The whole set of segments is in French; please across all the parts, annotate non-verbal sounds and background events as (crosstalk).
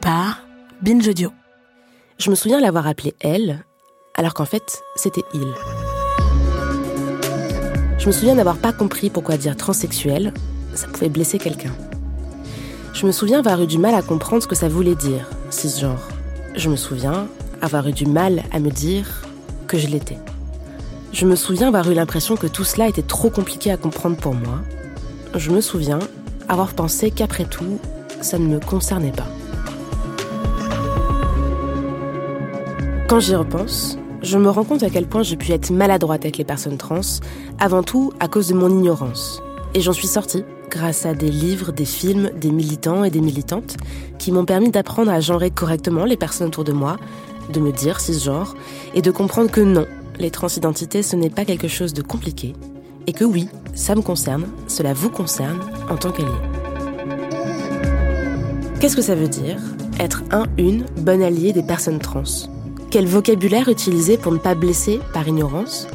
Par. Je me souviens l'avoir appelé elle, alors qu'en fait, c'était il. Je me souviens n'avoir pas compris pourquoi dire transsexuel, ça pouvait blesser quelqu'un. Je me souviens avoir eu du mal à comprendre ce que ça voulait dire, cisgenre. Je me souviens avoir eu du mal à me dire que je l'étais. Je me souviens avoir eu l'impression que tout cela était trop compliqué à comprendre pour moi. Je me souviens avoir pensé qu'après tout, ça ne me concernait pas. Quand j'y repense, je me rends compte à quel point j'ai pu être maladroite avec les personnes trans, avant tout à cause de mon ignorance. Et j'en suis sortie grâce à des livres, des films, des militants et des militantes qui m'ont permis d'apprendre à genrer correctement les personnes autour de moi, de me dire cisgenre, et de comprendre que non, les transidentités ce n'est pas quelque chose de compliqué, et que oui, ça me concerne, cela vous concerne en tant qu'allié. Qu'est-ce que ça veut dire être un, une bonne alliée des personnes trans? Quel vocabulaire utiliser pour ne pas blesser par ignorance?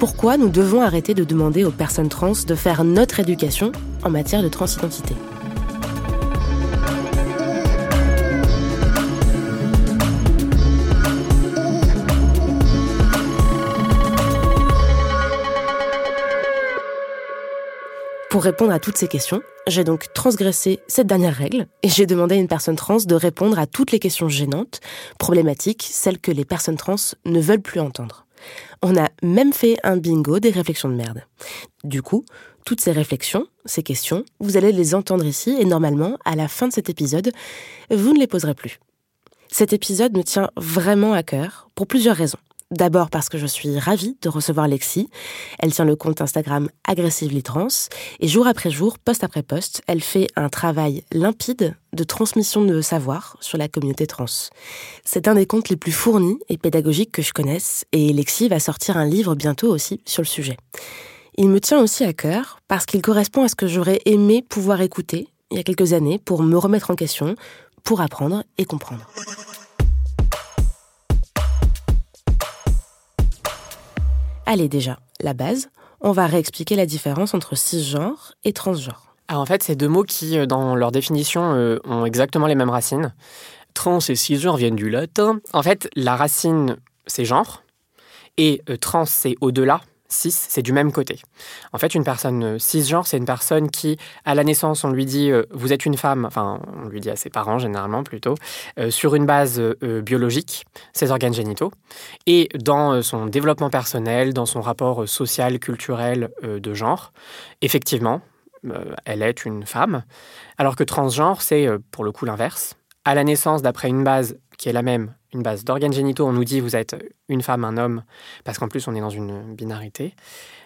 Pourquoi nous devons arrêter de demander aux personnes trans de faire notre éducation en matière de transidentité? Pour répondre à toutes ces questions, j'ai donc transgressé cette dernière règle et j'ai demandé à une personne trans de répondre à toutes les questions gênantes, problématiques, celles que les personnes trans ne veulent plus entendre. On a même fait un bingo des réflexions de merde. Du coup, toutes ces réflexions, ces questions, vous allez les entendre ici et normalement, à la fin de cet épisode, vous ne les poserez plus. Cet épisode me tient vraiment à cœur pour plusieurs raisons. D'abord parce que je suis ravie de recevoir Lexi. Elle tient le compte Instagram Aggressively Trans et jour après jour, poste après poste, elle fait un travail limpide de transmission de savoir sur la communauté trans. C'est un des comptes les plus fournis et pédagogiques que je connaisse et Lexi va sortir un livre bientôt aussi sur le sujet. Il me tient aussi à cœur parce qu'il correspond à ce que j'aurais aimé pouvoir écouter il y a quelques années pour me remettre en question, pour apprendre et comprendre. Allez déjà, la base, on va réexpliquer la différence entre cisgenre et transgenre. Alors en fait, c'est deux mots qui, euh, dans leur définition, euh, ont exactement les mêmes racines. Trans et cisgenre viennent du latin. En fait, la racine, c'est genre, et euh, trans, c'est au-delà, cis, c'est du même côté. En fait, une personne euh, cisgenre, c'est une personne qui, à la naissance, on lui dit euh, vous êtes une femme, enfin, on lui dit à ses parents généralement plutôt, euh, sur une base biologique, ses organes génitaux, et dans son développement personnel, dans son rapport social, culturel de genre, effectivement, elle est une femme, alors que transgenre, c'est pour le coup l'inverse. À la naissance, d'après une base qui est la même, une base d'organes génitaux, on nous dit vous êtes une femme, un homme, parce qu'en plus on est dans une binarité.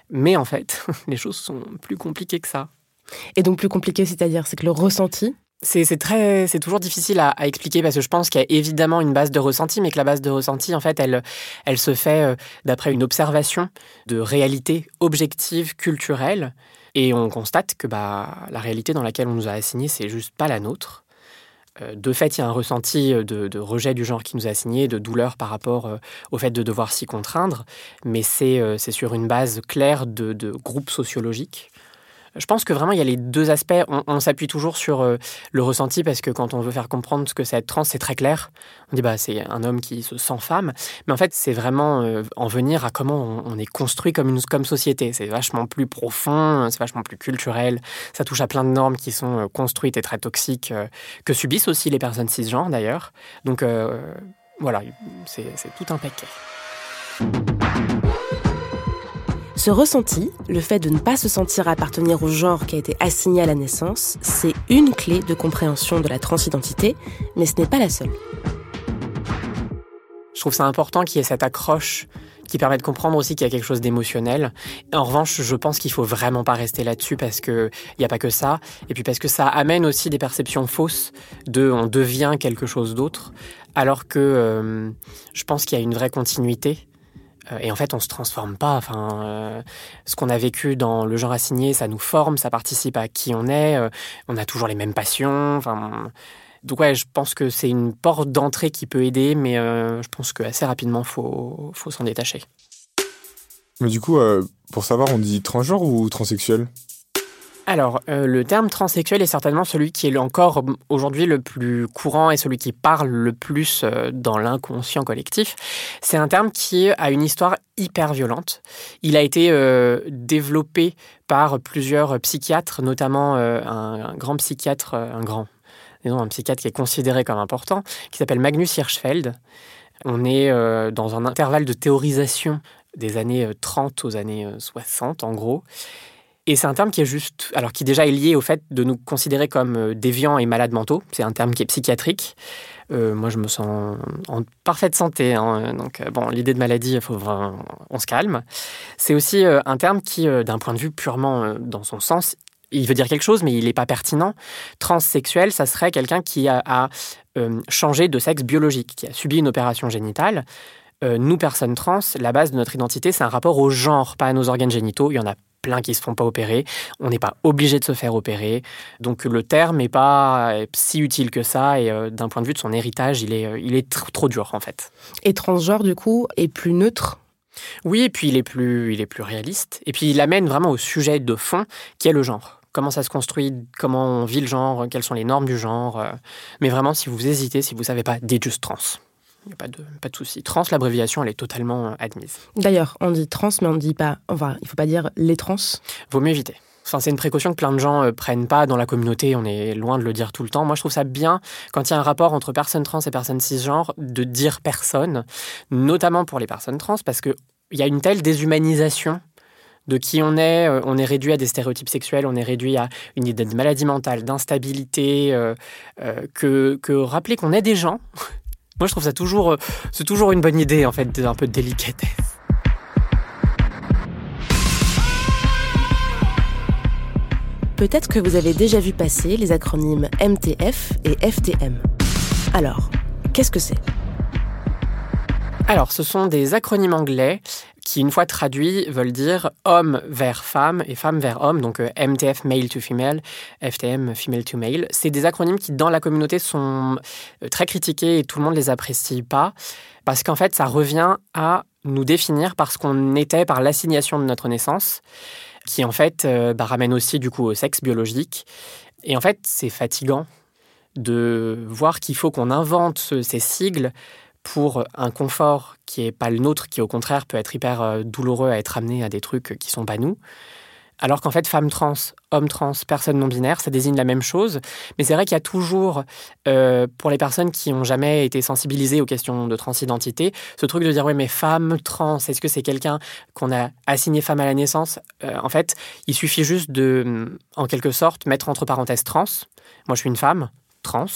Mais en fait, (laughs) les choses sont plus compliquées que ça. Et donc plus compliqué, c'est-à-dire, c'est que le ressenti, C'est c'est très, c'est toujours difficile à, à expliquer parce que je pense qu'il y a évidemment une base de ressenti, mais que la base de ressenti, en fait, elle, elle se fait euh, d'après une observation de réalité objective, culturelle, et on constate que bah, la réalité dans laquelle on nous a assigné, c'est juste pas la nôtre. Euh, De fait, il y a un ressenti de, de rejet du genre qui nous a assigné, de douleur par rapport euh, au fait de devoir s'y contraindre, mais c'est euh, sur une base claire de, de groupe sociologique. Je pense que vraiment, il y a les deux aspects. On, s'appuie toujours sur euh, le ressenti parce que quand on veut faire comprendre ce que c'est être trans, c'est très clair. On dit bah c'est un homme qui se sent femme, mais en fait c'est vraiment euh, en venir à comment on, est construit comme une comme société. C'est vachement plus profond, c'est vachement plus culturel. Ça touche à plein de normes qui sont euh, construites et très toxiques que subissent aussi les personnes cisgenres d'ailleurs. Donc voilà, c'est tout un paquet. Ce ressenti, le fait de ne pas se sentir appartenir au genre qui a été assigné à la naissance, c'est une clé de compréhension de la transidentité, mais ce n'est pas la seule. Je trouve ça important qu'il y ait cette accroche qui permet de comprendre aussi qu'il y a quelque chose d'émotionnel. En revanche, je pense qu'il faut vraiment pas rester là-dessus parce que il y a pas que ça, et puis parce que ça amène aussi des perceptions fausses de on devient quelque chose d'autre, alors que euh, je pense qu'il y a une vraie continuité. Euh, et en fait, on se transforme pas. Enfin, euh, ce qu'on a vécu dans le genre assigné, ça nous forme, ça participe à qui on est. on a toujours les mêmes passions. Enfin, donc ouais, je pense que c'est une porte d'entrée qui peut aider, mais je pense qu'assez rapidement, faut faut s'en détacher. Mais du coup, pour savoir, on dit transgenre ou transsexuel? Alors, euh, le terme transsexuel est certainement celui qui est encore aujourd'hui le plus courant et celui qui parle le plus euh, dans l'inconscient collectif. C'est un terme qui a une histoire hyper violente. Il a été euh, développé par plusieurs psychiatres, notamment un, grand psychiatre, un grand, disons, un psychiatre qui est considéré comme important, qui s'appelle Magnus Hirschfeld. On est dans un intervalle de théorisation des années 30 aux années 60, en gros. Et c'est un terme qui est juste, alors qui déjà est lié au fait de nous considérer comme euh, déviants et malades mentaux. C'est un terme qui est psychiatrique. Euh, moi, je me sens en parfaite santé. Hein. donc, euh, bon, l'idée de maladie, faut on se calme. C'est aussi un terme qui, d'un point de vue purement dans son sens, il veut dire quelque chose, mais il n'est pas pertinent. Transsexuel, ça serait quelqu'un qui a, a changé de sexe biologique, qui a subi une opération génitale. nous, personnes trans, la base de notre identité, c'est un rapport au genre, pas à nos organes génitaux. Il y en a plein qui se font pas opérer. On n'est pas obligé de se faire opérer. Donc le terme n'est pas si utile que ça et euh, d'un point de vue de son héritage, il est, euh, il est trop dur en fait. Et transgenre du coup est plus neutre? Oui, et puis il est plus, il est plus réaliste. Et puis il amène vraiment au sujet de fond qui est le genre. Comment ça se construit, comment on vit le genre, quelles sont les normes du genre. Euh. Mais vraiment, si vous hésitez, si vous savez pas, dites juste trans. Il n'y a pas de, pas de souci. Trans, l'abréviation, elle est totalement euh, admise. D'ailleurs, on dit trans, mais on ne dit pas. Enfin, il ne faut pas dire les trans. Vaut mieux éviter. Enfin, c'est une précaution que plein de gens euh, prennent pas dans la communauté. On est loin de le dire tout le temps. Moi, je trouve ça bien quand il y a un rapport entre personnes trans et personnes cisgenres de dire personne, notamment pour les personnes trans, parce qu'il y a une telle déshumanisation de qui on est. Euh, on est réduit à des stéréotypes sexuels, on est réduit à une idée de maladie mentale, d'instabilité, que, que rappeler qu'on est des gens moi, je trouve ça toujours, euh, c'est toujours une bonne idée, en fait, un peu de délicatesse. Peut-être que vous avez déjà vu passer les acronymes MTF et FTM. Alors, qu'est-ce que c'est? Alors, ce sont des acronymes anglais qui, une fois traduits, veulent dire homme vers femme et femme vers homme, donc euh, MTF male to female, FTM female to male. C'est des acronymes qui, dans la communauté, sont euh, très critiqués et tout le monde les apprécie pas, parce qu'en fait, ça revient à nous définir parce qu'on était par l'assignation de notre naissance, qui en fait euh, bah, ramène aussi du coup au sexe biologique. Et en fait, c'est fatigant de voir qu'il faut qu'on invente ces sigles pour un confort qui n'est pas le nôtre, qui au contraire peut être hyper euh, douloureux à être amené à des trucs qui sont pas nous. Alors qu'en fait, femme trans, homme trans, personne non binaire, ça désigne la même chose. Mais c'est vrai qu'il y a toujours, euh, pour les personnes qui n'ont jamais été sensibilisées aux questions de transidentité, ce truc de dire oui, mais femme trans, est-ce que c'est quelqu'un qu'on a assigné femme à la naissance? Euh, En fait, il suffit juste de, en quelque sorte, mettre entre parenthèses trans. Moi, je suis une femme trans.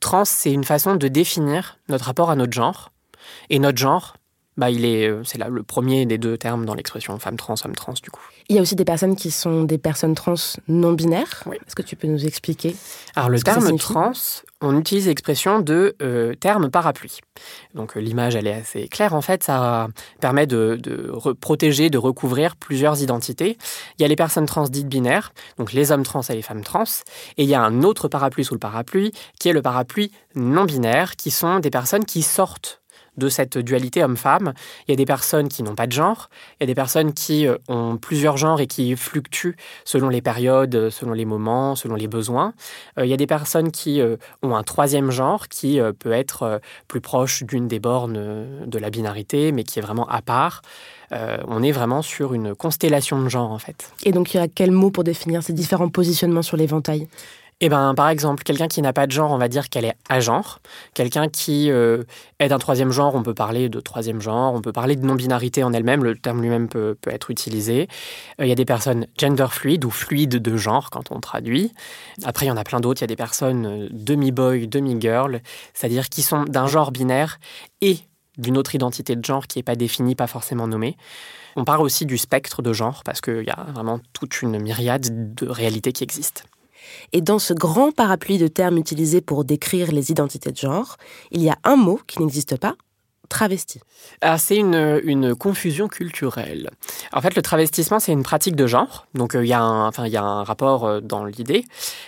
Trans, c'est une façon de définir notre rapport à notre genre. Et notre genre, bah, il est, euh, c'est là le premier des deux termes dans l'expression femme trans, homme trans, du coup. Il y a aussi des personnes qui sont des personnes trans non binaires. Est-ce que tu peux nous expliquer Alors, le terme trans, on utilise l'expression de euh, terme parapluie. Donc, euh, l'image, elle est assez claire. En fait, ça permet de, de protéger, de recouvrir plusieurs identités. Il y a les personnes trans dites binaires, donc les hommes trans et les femmes trans. Et il y a un autre parapluie sous le parapluie, qui est le parapluie non binaire, qui sont des personnes qui sortent de cette dualité homme-femme. Il y a des personnes qui n'ont pas de genre, il y a des personnes qui euh, ont plusieurs genres et qui fluctuent selon les périodes, selon les moments, selon les besoins. Euh, il y a des personnes qui euh, ont un troisième genre qui peut être plus proche d'une des bornes de la binarité, mais qui est vraiment à part. on est vraiment sur une constellation de genres en fait. Et donc il y a quel mot pour définir ces différents positionnements sur l'éventail? Eh ben, par exemple, quelqu'un qui n'a pas de genre, on va dire qu'elle est à genre. Quelqu'un qui euh, est d'un troisième genre, on peut parler de troisième genre. On peut parler de non-binarité en elle-même. Le terme lui-même peut, être utilisé. Euh, il y a des personnes gender fluid ou fluides de genre quand on traduit. Après, il y en a plein d'autres. Il y a des personnes euh, demi-boy, demi-girl, c'est-à-dire qui sont d'un genre binaire et d'une autre identité de genre qui n'est pas définie, pas forcément nommée. On parle aussi du spectre de genre parce qu'il y a vraiment toute une myriade de réalités qui existent. Et dans ce grand parapluie de termes utilisés pour décrire les identités de genre, il y a un mot qui n'existe pas, travesti ah, C'est une, une, confusion culturelle. En fait, le travestissement, c'est une pratique de genre. Donc, euh, il y, a un, enfin, y a un rapport euh, dans l'idée.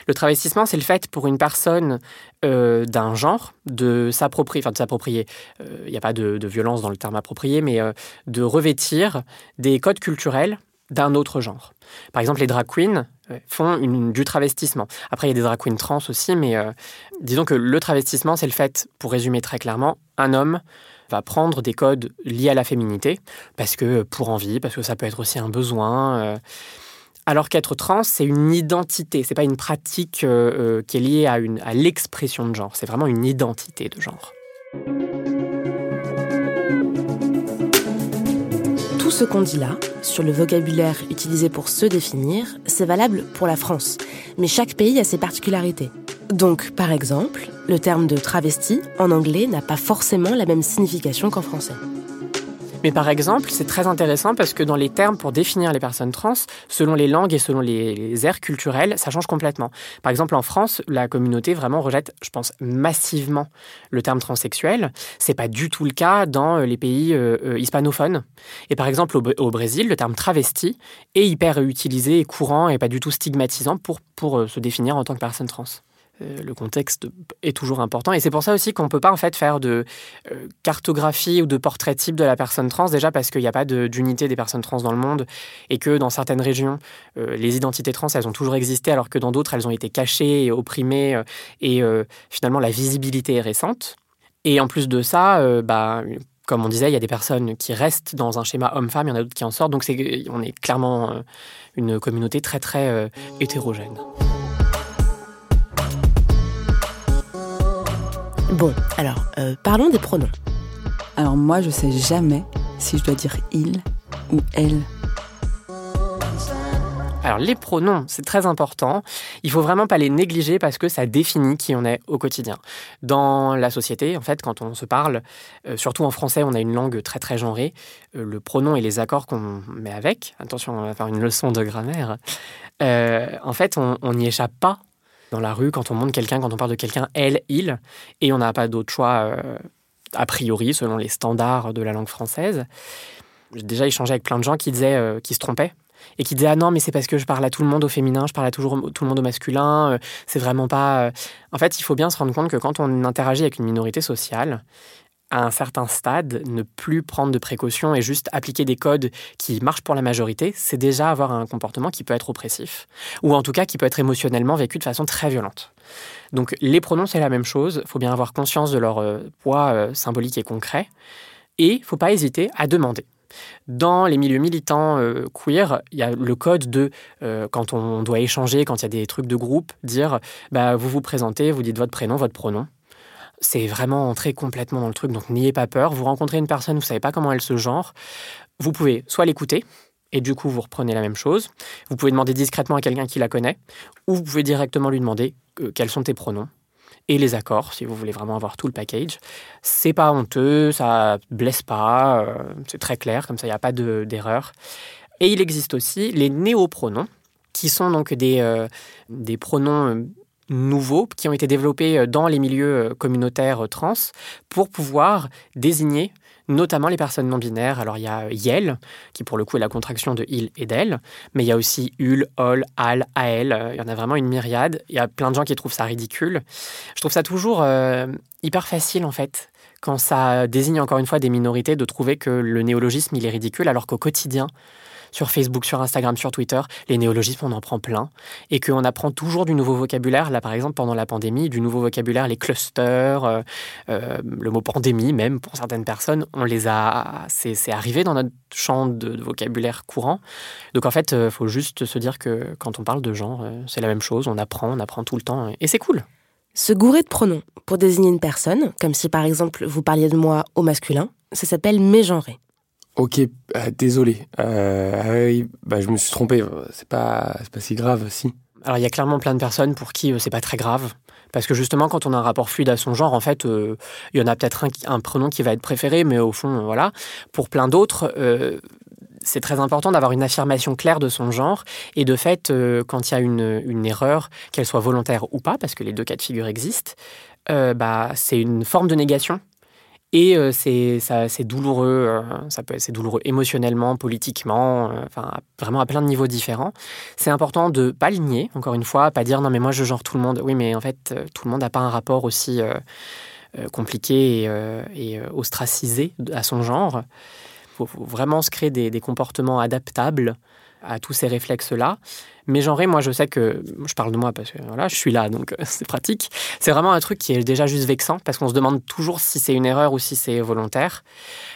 Le travestissement, c'est le fait pour une personne euh, d'un genre de s'approprier, enfin de s'approprier, il n'y a pas de, de, violence dans le terme approprié, mais de revêtir des codes culturels d'un autre genre. Par exemple, les drag queens font une, du travestissement. Après, il y a des drag queens trans aussi, mais disons que le travestissement, c'est le fait, pour résumer très clairement, un homme va prendre des codes liés à la féminité, parce que pour envie, parce que ça peut être aussi un besoin. Euh. alors qu'être trans, c'est une identité, c'est pas une pratique euh, euh, qui est liée à, une, à l'expression de genre, c'est vraiment une identité de genre. Tout ce qu'on dit là, sur le vocabulaire utilisé pour se définir, c'est valable pour la France. Mais chaque pays a ses particularités. Donc, par exemple, le terme de travesti en anglais n'a pas forcément la même signification qu'en français. Mais par exemple, c'est très intéressant parce que dans les termes pour définir les personnes trans, selon les langues et selon les, aires culturelles, ça change complètement. Par exemple, en France, la communauté vraiment rejette, je pense, massivement le terme transsexuel. C'est pas du tout le cas dans les pays euh, euh, hispanophones. Et par exemple, au, au, Brésil, le terme travesti est hyper utilisé et courant et pas du tout stigmatisant pour, pour euh, se définir en tant que personne trans. Euh, le contexte est toujours important. Et c'est pour ça aussi qu'on ne peut pas en fait faire de euh, cartographie ou de portrait type de la personne trans, déjà parce qu'il n'y a pas d'unité des personnes trans dans le monde et que dans certaines régions, euh, les identités trans, elles ont toujours existé alors que dans d'autres, elles ont été cachées et opprimées et finalement la visibilité est récente. Et en plus de ça, bah, comme on disait, il y a des personnes qui restent dans un schéma homme-femme, il y en a d'autres qui en sortent. Donc on est clairement une communauté très très hétérogène. Bon, alors, euh, parlons des pronoms. Alors moi, je sais jamais si je dois dire il ou elle. Alors les pronoms, c'est très important. Il faut vraiment pas les négliger parce que ça définit qui on est au quotidien. Dans la société, en fait, quand on se parle, euh, surtout en français, on a une langue très très genrée. Euh, le pronom et les accords qu'on met avec, attention, on va faire une leçon de grammaire. en fait, on n'y échappe pas dans la rue, quand on montre quelqu'un, quand on parle de quelqu'un, elle, il, et on n'a pas d'autre choix euh, a priori selon les standards de la langue française. J'ai déjà échangé avec plein de gens qui disaient, euh, qui se trompaient et qui disaient ah non mais c'est parce que je parle à tout le monde au féminin, je parle à toujours tout le monde au masculin, euh, c'est vraiment pas. En fait, il faut bien se rendre compte que quand on interagit avec une minorité sociale, à un certain stade, ne plus prendre de précautions et juste appliquer des codes qui marchent pour la majorité, c'est déjà avoir un comportement qui peut être oppressif, ou en tout cas qui peut être émotionnellement vécu de façon très violente. Donc les pronoms, c'est la même chose, il faut bien avoir conscience de leur euh, poids euh, symbolique et concret, et il faut pas hésiter à demander. Dans les milieux militants euh, queer, il y a le code de quand on doit échanger, quand il y a des trucs de groupe, dire bah, vous vous présentez, vous dites votre prénom, votre pronom c'est vraiment entrer complètement dans le truc, donc n'ayez pas peur. Vous rencontrez une personne, vous ne savez pas comment elle se genre, vous pouvez soit l'écouter, et du coup vous reprenez la même chose. Vous pouvez demander discrètement à quelqu'un qui la connaît, ou vous pouvez directement lui demander euh, quels sont tes pronoms et les accords, si vous voulez vraiment avoir tout le package. C'est pas honteux, ça blesse pas, euh, c'est très clair, comme ça il n'y a pas d'erreur. et il existe aussi les néopronoms, qui sont donc des, euh, des pronoms nouveaux qui ont été développés euh, dans les milieux euh, communautaires euh, trans pour pouvoir désigner notamment les personnes non binaires. Alors il y a Yel, qui pour le coup est la contraction de il et d'elle, mais il y a aussi ul, ol, al, ael. Il y en a vraiment une myriade. Il y a plein de gens qui trouvent ça ridicule. Je trouve ça toujours hyper facile en fait quand ça désigne encore une fois des minorités de trouver que le néologisme il est ridicule alors qu'au quotidien sur Facebook, sur Instagram, sur Twitter, les néologismes, on en prend plein. Et qu'on apprend toujours du nouveau vocabulaire. Là, par exemple, pendant la pandémie, du nouveau vocabulaire, les clusters, euh, euh, le mot pandémie, même pour certaines personnes, on les a. C'est arrivé dans notre champ de, vocabulaire courant. Donc, en fait, il euh, faut juste se dire que quand on parle de genre, c'est la même chose. On apprend, on apprend tout le temps. Et c'est cool. Se gourer de pronoms pour désigner une personne, comme si par exemple vous parliez de moi au masculin, ça s'appelle mégenrer. Ok, euh, désolé. Euh, ah bah, je me suis trompé. C'est pas, pas si grave, si. Alors il y a clairement plein de personnes pour qui c'est pas très grave. Parce que justement, quand on a un rapport fluide à son genre, en fait, il y en a peut-être un, un, pronom qui va être préféré, mais au fond, voilà. Pour plein d'autres, c'est très important d'avoir une affirmation claire de son genre. Et de fait, euh, quand il y a une, erreur, qu'elle soit volontaire ou pas, parce que les deux cas de figure existent, euh, bah, c'est une forme de négation. Et euh, c'est douloureux, peut c'est douloureux émotionnellement, politiquement, enfin vraiment à plein de niveaux différents. C'est important de pas ligner, encore une fois, pas dire non mais moi je genre tout le monde. Oui, mais en fait tout le monde n'a pas un rapport aussi compliqué et, ostracisé à son genre faut, vraiment se créer des, comportements adaptables à tous ces réflexes-là. Mais genre, moi, je sais que, je parle de moi parce que voilà, je suis là, donc (laughs) c'est pratique. C'est vraiment un truc qui est déjà juste vexant parce qu'on se demande toujours si c'est une erreur ou si c'est volontaire.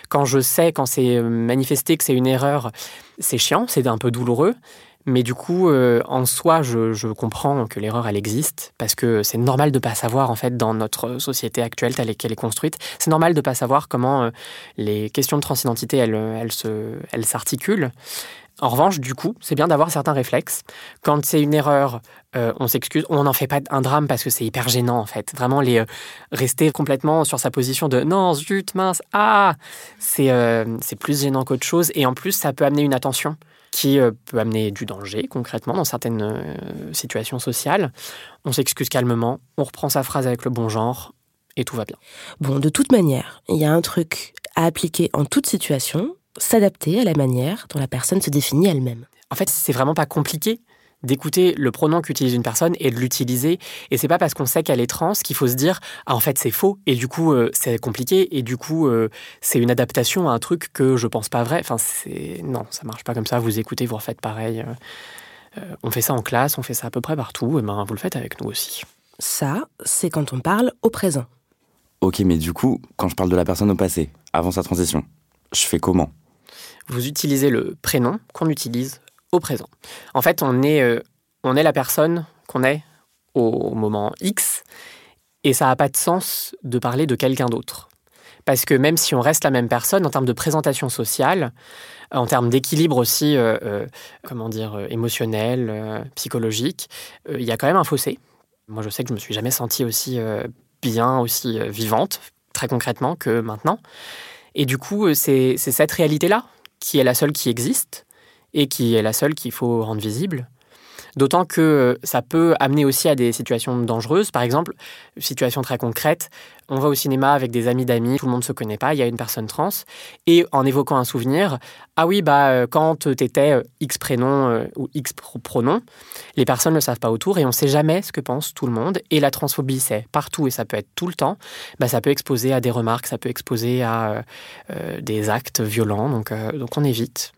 Quand je sais, quand c'est manifesté que c'est une erreur, c'est chiant, c'est un peu douloureux. Mais du coup, euh, en soi, je, comprends que l'erreur, elle existe, parce que c'est normal de ne pas savoir, en fait, dans notre société actuelle telle qu'elle est construite, c'est normal de ne pas savoir comment euh, les questions de transidentité, elles, elles s'articulent. En revanche, du coup, c'est bien d'avoir certains réflexes. Quand c'est une erreur, euh, on s'excuse, on n'en fait pas un drame parce que c'est hyper gênant en fait. Vraiment, les rester complètement sur sa position de non, zut, mince, ah, c'est c'est plus gênant qu'autre chose. Et en plus, ça peut amener une attention qui euh, peut amener du danger concrètement dans certaines euh, situations sociales. On s'excuse calmement, on reprend sa phrase avec le bon genre et tout va bien. Bon, de toute manière, il y a un truc à appliquer en toute situation, s'adapter à la manière dont la personne se définit elle-même. En fait, c'est vraiment pas compliqué d'écouter le pronom qu'utilise une personne et de l'utiliser. Et c'est pas parce qu'on sait qu'elle est trans qu'il faut se dire ah en fait c'est faux et du coup euh, c'est compliqué et du coup euh, c'est une adaptation à un truc que je pense pas vrai. Enfin c'est non ça marche pas comme ça. Vous écoutez, vous refaites pareil. Euh, on fait ça en classe, on fait ça à peu près partout. Et ben vous le faites avec nous aussi. Ça c'est quand on parle au présent. Ok mais du coup quand je parle de la personne au passé, avant sa transition, je fais comment? Vous utilisez le prénom qu'on utilise au présent. En fait, on est, euh, on est la personne qu'on est au moment X, et ça n'a pas de sens de parler de quelqu'un d'autre. Parce que même si on reste la même personne, en termes de présentation sociale, en termes d'équilibre aussi, euh, euh, comment dire, émotionnel, psychologique, il y a quand même un fossé. Moi, je sais que je me suis jamais sentie aussi bien, aussi vivante, très concrètement, que maintenant. Et du coup, c'est cette réalité-là qui est la seule qui existe et qui est la seule qu'il faut rendre visible. D'autant que euh, ça peut amener aussi à des situations dangereuses. Par exemple, situation très concrète, on va au cinéma avec des amis d'amis, tout le monde ne se connaît pas, il y a une personne trans, et en évoquant un souvenir, ah oui, bah euh, quand tu étais euh, X prénom ou X pronom, les personnes ne le savent pas autour et on ne sait jamais ce que pense tout le monde. Et la transphobie, c'est partout et ça peut être tout le temps. Bah, ça peut exposer à des remarques, ça peut exposer à des actes violents, donc, donc on évite.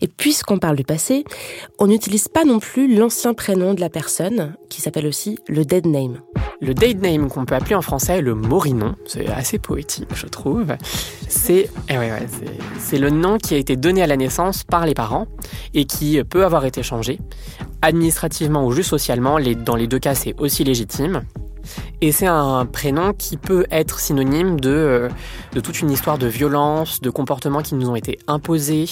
Et puisqu'on parle du passé, on n'utilise pas non plus l'ancien prénom de la personne, qui s'appelle aussi le dead name. Le dead name, qu'on peut appeler en français le morinon, c'est assez poétique, je trouve. C'est eh le nom qui a été donné à la naissance par les parents et qui peut avoir été changé. Administrativement ou juste socialement, dans les deux cas, c'est aussi légitime. Et c'est un prénom qui peut être synonyme de, euh, de toute une histoire de violence, de comportements qui nous ont été imposés.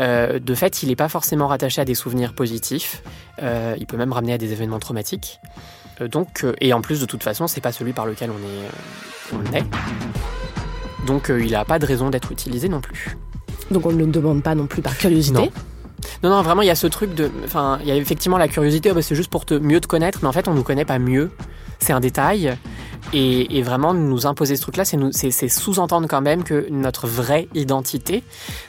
Euh, de fait, il n'est pas forcément rattaché à des souvenirs positifs. Euh, il peut même ramener à des événements traumatiques. donc, et en plus, de toute façon, c'est pas celui par lequel on est. On est. Donc, il n'a pas de raison d'être utilisé non plus. Donc, on ne le demande pas non plus par curiosité. Non, non, vraiment, il y a ce truc de. Enfin, il y a effectivement la curiosité, oh, bah, c'est juste pour te, mieux te connaître, mais en fait, on ne nous connaît pas mieux. C'est un détail. Et, vraiment, nous imposer ce truc-là, c'est sous-entendre quand même que notre vraie identité,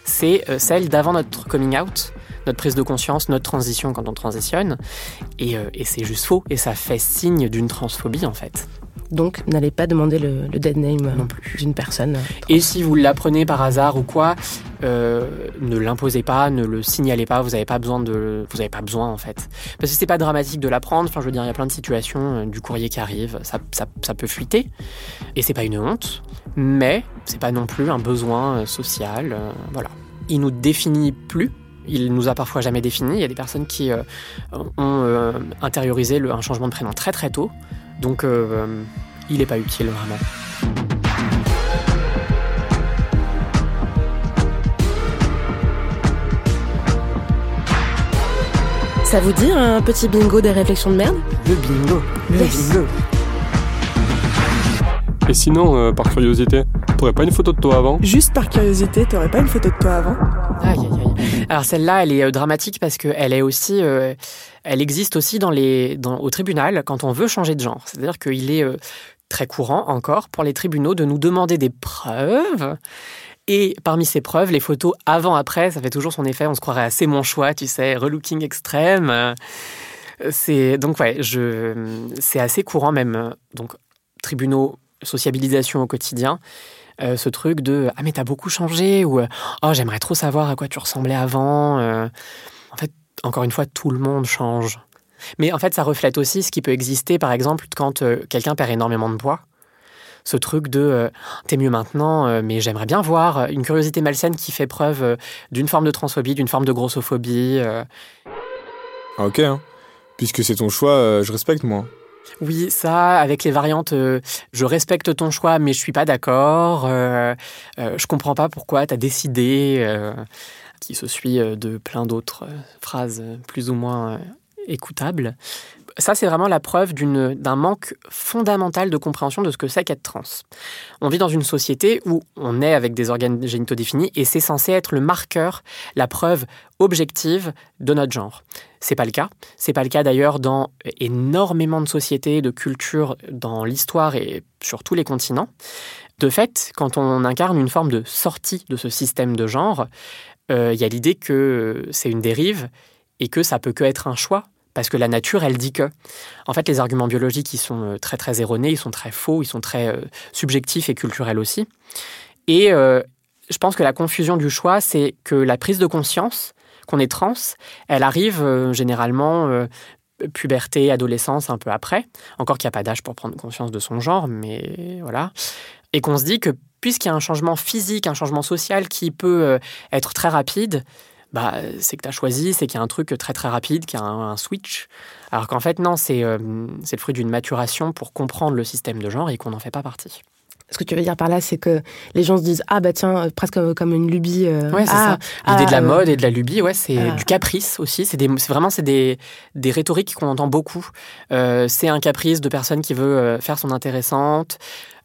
c'est euh, celle d'avant notre coming out, notre prise de conscience, notre transition quand on transitionne. Et, euh, et c'est juste faux. Et ça fait signe d'une transphobie, en fait. Donc, n'allez pas demander le, dead name non plus d'une personne. Et si vous l'apprenez par hasard ou quoi, euh, ne l'imposez pas, ne le signalez pas. Vous n'avez pas besoin de, vous avez pas besoin en fait, parce que c'est pas dramatique de l'apprendre. Enfin, je veux dire, il y a plein de situations euh, du courrier qui arrive, ça, ça, ça peut fuiter, et c'est pas une honte, mais c'est pas non plus un besoin euh, social. voilà, il nous définit plus il nous a parfois jamais défini. Il y a des personnes qui ont intériorisé le, un changement de prénom très très tôt. Donc euh, il n'est pas utile vraiment. Ça vous dit un petit bingo des réflexions de merde? Le bingo, le Yes. bingo. Et sinon, euh, par curiosité, t'aurais pas une photo de toi avant? Juste par curiosité, t'aurais pas une photo de toi avant? Aïe, aïe, aïe. Alors celle-là, elle est euh, dramatique parce qu'elle est aussi, euh, elle existe aussi au tribunal quand on veut changer de genre. C'est-à-dire qu'il est euh, très courant encore pour les tribunaux de nous demander des preuves. Et parmi ces preuves, les photos avant-après, ça fait toujours son effet. On se croirait c'est mon choix, tu sais, relooking extrême. C'est donc ouais, c'est assez courant même. Donc tribunaux, sociabilisation au quotidien. Euh, ce truc de ah mais t'as beaucoup changé ou oh j'aimerais trop savoir à quoi tu ressemblais avant. Euh, en fait, encore une fois, tout le monde change. Mais en fait, ça reflète aussi ce qui peut exister, par exemple, quand euh, quelqu'un perd énormément de poids. Ce truc de euh, t'es mieux maintenant, euh, mais j'aimerais bien voir une curiosité malsaine qui fait preuve d'une forme de transphobie, d'une forme de grossophobie. Ah, ok, hein. Puisque c'est ton choix, je respecte moi. Oui, ça, avec les variantes, euh, je respecte ton choix, mais je suis pas d'accord. euh, euh, je comprends pas pourquoi t'as décidé. Qui se suit euh, de plein d'autres euh, phrases euh, plus ou moins écoutables. Ça, c'est vraiment la preuve d'un manque fondamental de compréhension de ce que c'est qu'être trans. On vit dans une société où on est avec des organes génitaux définis et c'est censé être le marqueur, la preuve objective de notre genre. C'est pas le cas. C'est pas le cas d'ailleurs dans énormément de sociétés, de cultures dans l'histoire et sur tous les continents. De fait, quand on incarne une forme de sortie de ce système de genre, il y a l'idée que c'est une dérive et que ça peut que être un choix. Parce que la nature, elle dit que. En fait, les arguments biologiques, ils sont euh, très très erronés, ils sont très faux, ils sont très euh, subjectifs et culturels aussi. Et euh, je pense que la confusion du choix, c'est que la prise de conscience qu'on est trans, elle arrive euh, généralement euh, puberté, adolescence, un peu après. Encore qu'il n'y a pas d'âge pour prendre conscience de son genre, mais voilà. Et qu'on se dit que puisqu'il y a un changement physique, un changement social qui peut euh, être très rapide, bah, c'est que tu as choisi, c'est qu'il y a un truc très très rapide, qu'il y a un, switch. Alors qu'en fait, non, c'est euh, c'est le fruit d'une maturation pour comprendre le système de genre et qu'on n'en fait pas partie. Ce que tu veux dire par là, c'est que les gens se disent ah bah tiens euh, presque comme, comme une lubie. euh, Ouais, c'est ah, ça. L'idée de la ah, euh, mode et de la lubie, ouais, c'est ah. du caprice aussi. C'est vraiment c'est des, des rhétoriques qu'on entend beaucoup. Euh, c'est un caprice de personne qui veut euh, faire son intéressante.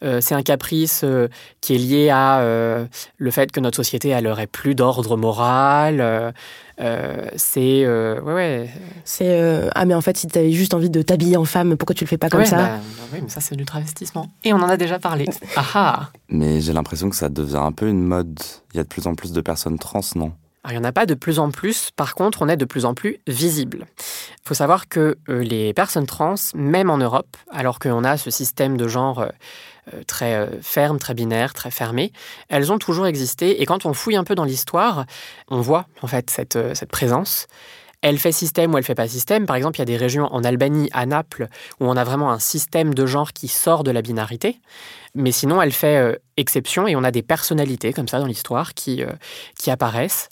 Euh, c'est un caprice euh, qui est lié à euh, le fait que notre société elle aurait plus d'ordre moral. Euh, c'est euh, ouais ouais. C'est euh, ah mais en fait si t'avais juste envie de t'habiller en femme, pourquoi tu le fais pas comme Ouais, ça bah, bah oui, mais ça c'est du travestissement. Et on en a déjà parlé. (laughs) Ah ah. Mais j'ai l'impression que ça devient un peu une mode. Il y a de plus en plus de personnes trans, non? Alors, il n'y en a pas de plus en plus, par contre, on est de plus en plus visible. Il faut savoir que les personnes trans, même en Europe, alors qu'on a ce système de genre très euh, ferme, très binaire, très fermé, elles ont toujours existé. Et quand on fouille un peu dans l'histoire, on voit en fait cette, euh, cette présence. Elle fait système ou elle fait pas système. Par exemple, il y a des régions en Albanie, à Naples, où on a vraiment un système de genre qui sort de la binarité. Mais sinon, elle fait euh, exception et on a des personnalités comme ça dans l'histoire qui, euh, qui apparaissent.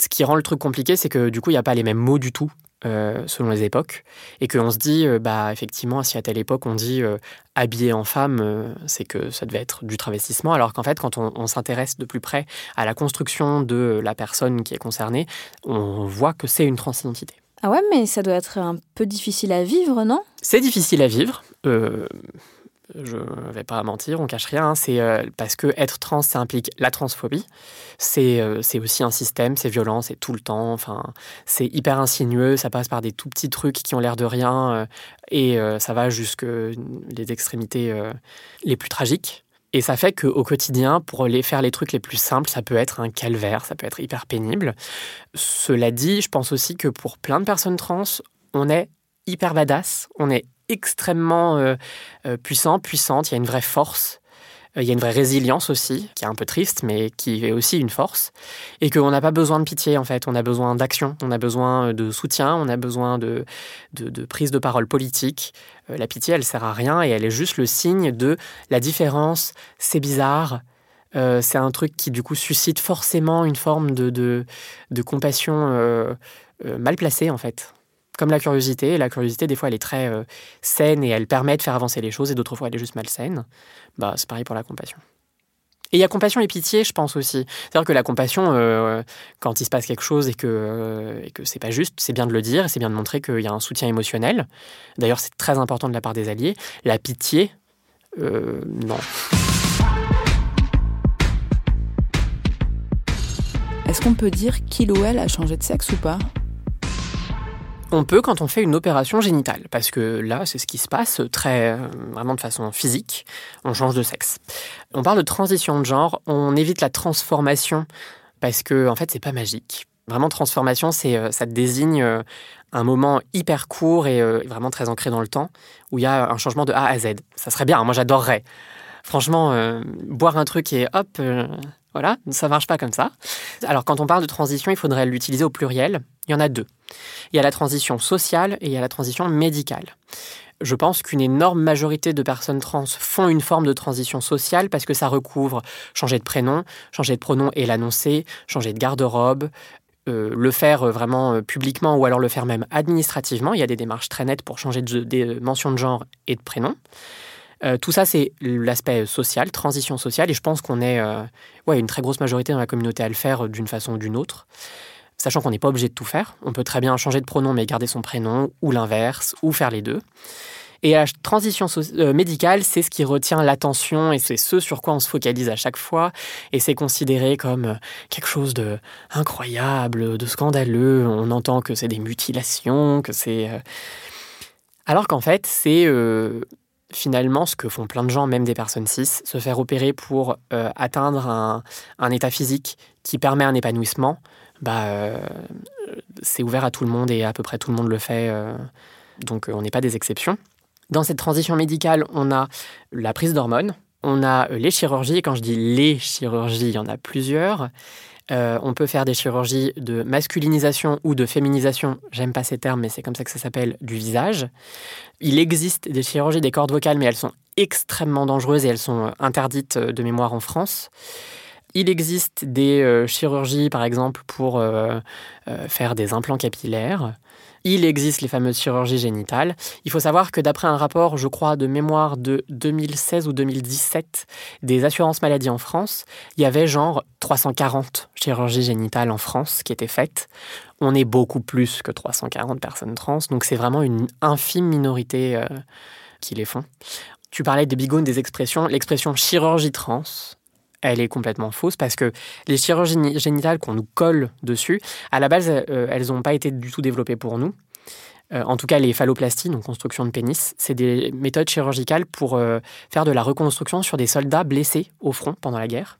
Ce qui rend le truc compliqué, c'est que du coup, il n'y a pas les mêmes mots du tout euh, selon les époques. Et qu'on se dit, euh, bah, effectivement, si à telle époque on dit euh, habillé en femme, euh, c'est que ça devait être du travestissement. Alors qu'en fait, quand on, on s'intéresse de plus près à la construction de la personne qui est concernée, on voit que c'est une transidentité. Ah ouais, mais ça doit être un peu difficile à vivre, non? C'est difficile à vivre. Je vais pas mentir, on cache rien. hein, C'est euh, parce que être trans, ça implique la transphobie. C'est euh, c'est aussi un système, c'est violent, c'est tout le temps. Enfin, c'est hyper insinueux. Ça passe par des tout petits trucs qui ont l'air de rien euh, et ça va jusque les extrémités les plus tragiques. Et ça fait qu'au quotidien, pour les faire les trucs les plus simples, ça peut être un calvaire, ça peut être hyper pénible. Cela dit, je pense aussi que pour plein de personnes trans, on est hyper badass, on est extrêmement euh, euh, puissant, puissante, il y a une vraie force, euh, il y a une vraie résilience aussi, qui est un peu triste, mais qui est aussi une force, et qu'on n'a pas besoin de pitié en fait, on a besoin d'action, on a besoin de soutien, on a besoin de, de, de prise de parole politique. Euh, la pitié, elle sert à rien et elle est juste le signe de la différence, c'est bizarre, euh, c'est un truc qui du coup suscite forcément une forme de, de, de compassion euh, euh, mal placée en fait. Comme la curiosité, et la curiosité des fois elle est très euh, saine et elle permet de faire avancer les choses et d'autres fois elle est juste malsaine. Bah c'est pareil pour la compassion. Et il y a compassion et pitié, je pense aussi. C'est-à-dire que la compassion, euh, quand il se passe quelque chose et que, euh, et que c'est pas juste, c'est bien de le dire et c'est bien de montrer qu'il y a un soutien émotionnel. D'ailleurs, c'est très important de la part des alliés. La pitié, non. Est-ce qu'on peut dire qu'il ou elle a changé de sexe ou pas? On peut quand on fait une opération génitale, parce que là, c'est ce qui se passe très, euh, vraiment de façon physique. On change de sexe. On parle de transition de genre. On évite la transformation parce que, en fait, c'est pas magique. Vraiment, transformation, c'est, euh, ça désigne euh, un moment hyper court et vraiment très ancré dans le temps où il y a un changement de A à Z. Ça serait bien. Moi, j'adorerais. Franchement, boire un truc et hop, voilà, ça marche pas comme ça. Alors, quand on parle de transition, il faudrait l'utiliser au pluriel. Il y en a deux. Il y a la transition sociale et il y a la transition médicale. Je pense qu'une énorme majorité de personnes trans font une forme de transition sociale parce que ça recouvre changer de prénom, changer de pronom et l'annoncer, changer de garde-robe, euh, le faire euh, vraiment euh, publiquement ou alors le faire même administrativement. Il y a des démarches très nettes pour changer de, des mentions de genre et de prénom. tout ça, c'est l'aspect social, transition sociale, et je pense qu'on est ouais, une très grosse majorité dans la communauté à le faire d'une façon ou d'une autre sachant qu'on n'est pas obligé de tout faire. On peut très bien changer de pronom mais garder son prénom, ou l'inverse, ou faire les deux. Et la transition euh, médicale, c'est ce qui retient l'attention et c'est ce sur quoi on se focalise à chaque fois. Et c'est considéré comme euh, quelque chose de incroyable, de scandaleux. On entend que c'est des mutilations, que c'est. Euh, alors qu'en fait, c'est finalement ce que font plein de gens, même des personnes cis, se faire opérer pour atteindre un, un, état physique qui permet un épanouissement, bah, euh, c'est ouvert à tout le monde et à peu près tout le monde le fait. Euh, donc euh, on n'est pas des exceptions. Dans cette transition médicale, on a la prise d'hormones, on a les chirurgies. Quand je dis les chirurgies, il y en a plusieurs. on peut faire des chirurgies de masculinisation ou de féminisation, j'aime pas ces termes, mais c'est comme ça que ça s'appelle, du visage. Il existe des chirurgies des cordes vocales, mais elles sont extrêmement dangereuses et elles sont interdites de mémoire en France. Il existe des euh, chirurgies, par exemple, pour euh, euh, faire des implants capillaires. Il existe les fameuses chirurgies génitales. Il faut savoir que d'après un rapport, je crois, de mémoire de 2016 ou 2017 des assurances maladies en France, il y avait genre 340 chirurgies génitales en France qui étaient faites. On est beaucoup plus que 340 personnes trans, donc c'est vraiment une infime minorité qui les font. Tu parlais des bigounes, des expressions. L'expression chirurgie trans, elle est complètement fausse parce que les chirurgies génitales qu'on nous colle dessus, à la base, euh, elles n'ont pas été du tout développées pour nous. Euh, en tout cas, les phalloplasties, donc construction de pénis, c'est des méthodes chirurgicales pour euh, faire de la reconstruction sur des soldats blessés au front pendant la guerre.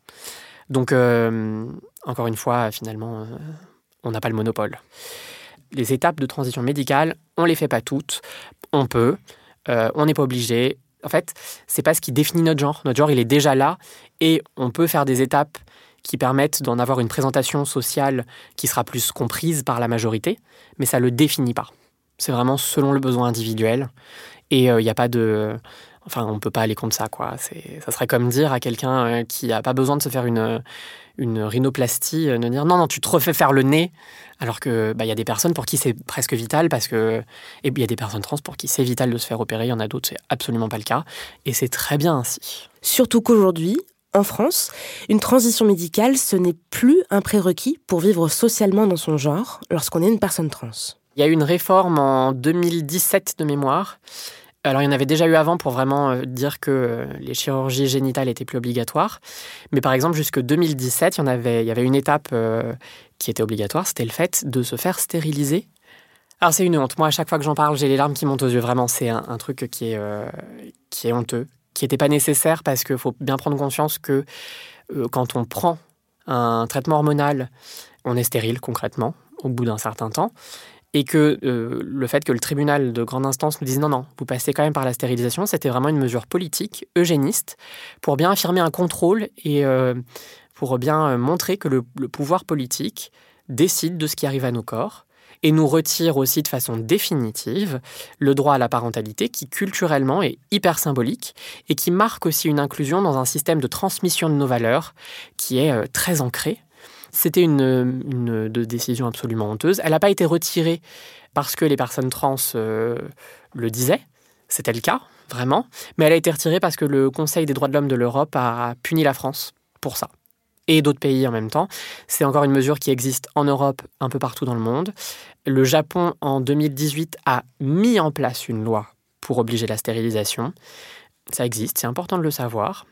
Donc, encore une fois, finalement, on n'a pas le monopole. Les étapes de transition médicale, on les fait pas toutes. On peut, on n'est pas obligé. En fait, c'est pas ce qui définit notre genre. Notre genre, il est déjà là et on peut faire des étapes qui permettent d'en avoir une présentation sociale qui sera plus comprise par la majorité, mais ça le définit pas. C'est vraiment selon le besoin individuel. Et il euh, n'y a pas de. Enfin, on ne peut pas aller contre ça, quoi. Ça serait comme dire à quelqu'un euh, qui n'a pas besoin de se faire une, une rhinoplastie, euh, de dire non, non, tu te refais faire le nez, alors que bah, y a des personnes pour qui c'est presque vital, parce que. Et il y a des personnes trans pour qui c'est vital de se faire opérer, il y en a d'autres, c'est absolument pas le cas. Et c'est très bien ainsi. Surtout qu'aujourd'hui, en France, une transition médicale, ce n'est plus un prérequis pour vivre socialement dans son genre lorsqu'on est une personne trans. Il y a eu une réforme en 2017 de mémoire. Alors, il y en avait déjà eu avant pour vraiment euh, dire que euh, les chirurgies génitales étaient plus obligatoires. Mais par exemple, jusque 2017, il y, en avait, il y avait une étape euh, qui était obligatoire, c'était le fait de se faire stériliser. Alors, c'est une honte. Moi, à chaque fois que j'en parle, j'ai les larmes qui montent aux yeux. Vraiment, c'est un, truc qui est, qui est honteux, qui n'était pas nécessaire parce qu'il faut bien prendre conscience que quand on prend un traitement hormonal, on est stérile concrètement au bout d'un certain temps. Et que euh, le fait que le tribunal de grande instance nous dise non, non, vous passez quand même par la stérilisation, c'était vraiment une mesure politique, eugéniste, pour bien affirmer un contrôle et euh, pour bien montrer que le pouvoir politique décide de ce qui arrive à nos corps et nous retire aussi de façon définitive le droit à la parentalité qui culturellement est hyper symbolique et qui marque aussi une inclusion dans un système de transmission de nos valeurs qui est euh, très ancré. C'était une, décision absolument honteuse. Elle n'a pas été retirée parce que les personnes trans euh, le disaient. C'était le cas, vraiment. Mais elle a été retirée parce que le Conseil des droits de l'homme de l'Europe a puni la France pour ça. Et d'autres pays en même temps. C'est encore une mesure qui existe en Europe, un peu partout dans le monde. Le Japon, en 2018, a mis en place une loi pour obliger la stérilisation. Ça existe, c'est important de le savoir.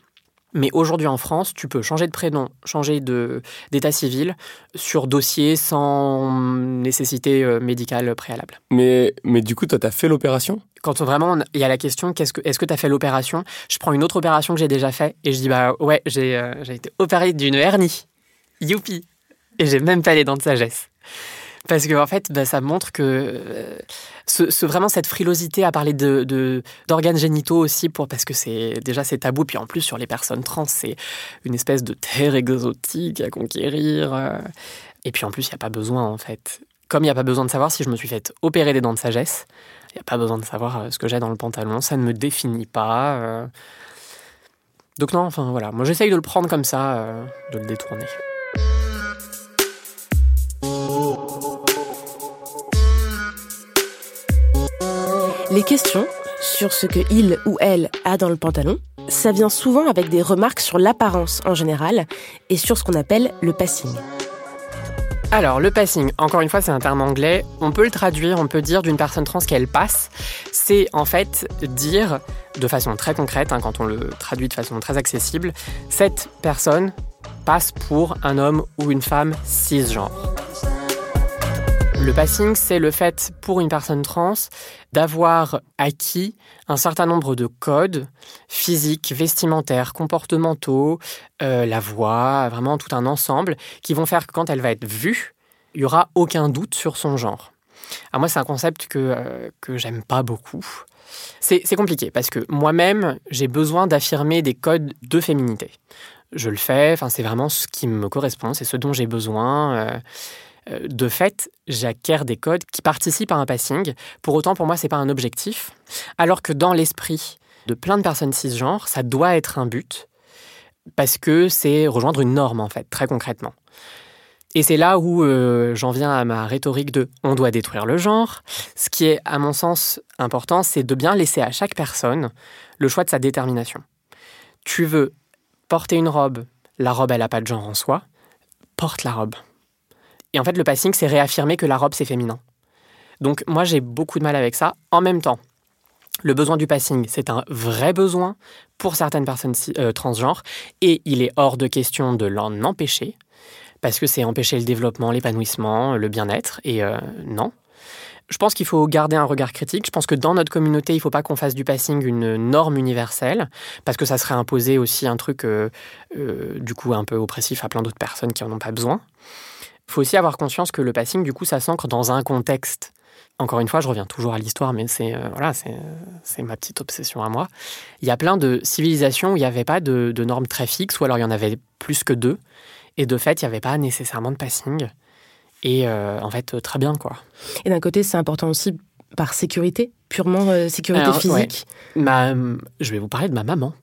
Mais aujourd'hui en France, tu peux changer de prénom, changer d'état civil sur dossier sans nécessité euh, médicale préalable. Mais, mais du coup, toi, tu as fait l'opération? Quand vraiment il y a la question, est-ce que est-ce que tu as fait l'opération? Je prends une autre opération que j'ai déjà fait et je dis bah ouais, j'ai euh, j'ai été opéré d'une hernie. Youpi Et j'ai même pas les dents de sagesse. Parce que en fait, bah, ça montre que euh, vraiment cette frilosité à parler de, d'organes génitaux aussi, pour, parce que c'est déjà c'est tabou, puis en plus sur les personnes trans, c'est une espèce de terre exotique à conquérir. Euh. Et puis en plus, il n'y a pas besoin en fait. Comme il n'y a pas besoin de savoir si je me suis fait opérer des dents de sagesse, il n'y a pas besoin de savoir euh, ce que j'ai dans le pantalon, ça ne me définit pas. Donc non, enfin voilà, moi j'essaye de le prendre comme ça, de le détourner. Les questions sur ce que il ou elle a dans le pantalon, ça vient souvent avec des remarques sur l'apparence en général et sur ce qu'on appelle le passing. Alors, le passing, encore une fois, c'est un terme anglais. On peut le traduire, on peut dire d'une personne trans qu'elle passe. C'est en fait dire de façon très concrète, hein, quand on le traduit de façon très accessible, cette personne passe pour un homme ou une femme cisgenre. Le passing, c'est le fait pour une personne trans d'avoir acquis un certain nombre de codes physiques, vestimentaires, comportementaux, euh, la voix, vraiment tout un ensemble, qui vont faire que quand elle va être vue, il n'y aura aucun doute sur son genre. Alors moi, c'est un concept que, euh, que j'aime pas beaucoup. C'est compliqué parce que moi-même, j'ai besoin d'affirmer des codes de féminité. Je le fais, c'est vraiment ce qui me correspond, c'est ce dont j'ai besoin. Euh, de fait, j'acquiers des codes qui participent à un passing. Pour autant, pour moi, c'est pas un objectif. Alors que dans l'esprit de plein de personnes cisgenres, ça doit être un but parce que c'est rejoindre une norme, en fait, très concrètement. Et c'est là où euh, j'en viens à ma rhétorique de on doit détruire le genre. Ce qui est, à mon sens, important, c'est de bien laisser à chaque personne le choix de sa détermination. Tu veux porter une robe, la robe, elle n'a pas de genre en soi, porte la robe. Et en fait, le passing, c'est réaffirmer que la robe, c'est féminin. Donc moi, j'ai beaucoup de mal avec ça. En même temps, le besoin du passing, c'est un vrai besoin pour certaines personnes euh, transgenres et il est hors de question de l'en empêcher parce que c'est empêcher le développement, l'épanouissement, le bien-être et euh, non. Je pense qu'il faut garder un regard critique. Je pense que dans notre communauté, il ne faut pas qu'on fasse du passing une norme universelle, parce que ça serait imposer aussi un truc, euh, du coup, un peu oppressif à plein d'autres personnes qui n'en ont pas besoin. Il faut aussi avoir conscience que le passing, du coup, ça s'ancre dans un contexte. Encore une fois, je reviens toujours à l'histoire, mais c'est euh, voilà, c'est ma petite obsession à moi. Il y a plein de civilisations où il n'y avait pas de, normes très fixes, ou alors il y en avait plus que deux. Et de fait, il n'y avait pas nécessairement de passing. Et euh, en fait, très bien, quoi. Et d'un côté, c'est important aussi par sécurité, purement euh, sécurité physique. Ma, je vais vous parler de ma maman.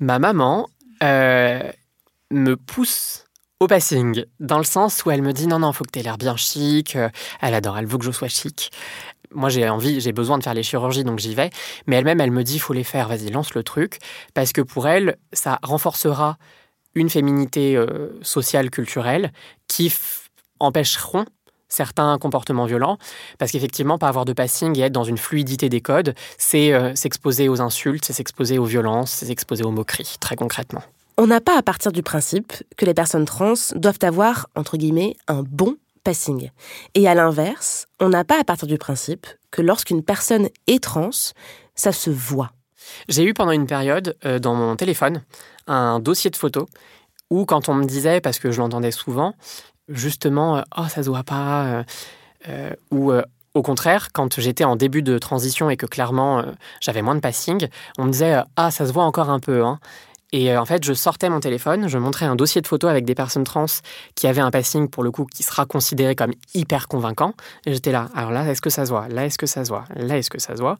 Ma maman me pousse au passing, dans le sens où elle me dit non, non, faut que tu aies l'air bien chic. Euh, elle adore, elle veut que je sois chic. Moi, j'ai envie, j'ai besoin de faire les chirurgies, donc j'y vais. Mais elle-même, elle me dit faut les faire, vas-y, lance le truc. Parce que pour elle, ça renforcera une féminité euh, sociale, culturelle, qui empêcheront certains comportements violents, parce qu'effectivement, pas avoir de passing et être dans une fluidité des codes, c'est euh, s'exposer aux insultes, c'est s'exposer aux violences, c'est s'exposer aux moqueries, très concrètement. On n'a pas à partir du principe que les personnes trans doivent avoir, entre guillemets, un bon passing. Et à l'inverse, on n'a pas à partir du principe que lorsqu'une personne est trans, ça se voit. J'ai eu pendant une période euh, dans mon téléphone un dossier de photos où quand on me disait, parce que je l'entendais souvent, justement, euh, oh ça se voit pas, euh, ou au contraire, quand j'étais en début de transition et que clairement j'avais moins de passing, on me disait ah ça se voit encore un peu. Hein. Et euh, en fait, je sortais mon téléphone, je montrais un dossier de photos avec des personnes trans qui avaient un passing, pour le coup, qui sera considéré comme hyper convaincant. Et j'étais là, alors là, est-ce que ça se voit? Là, est-ce que ça se voit? Là, est-ce que ça se voit?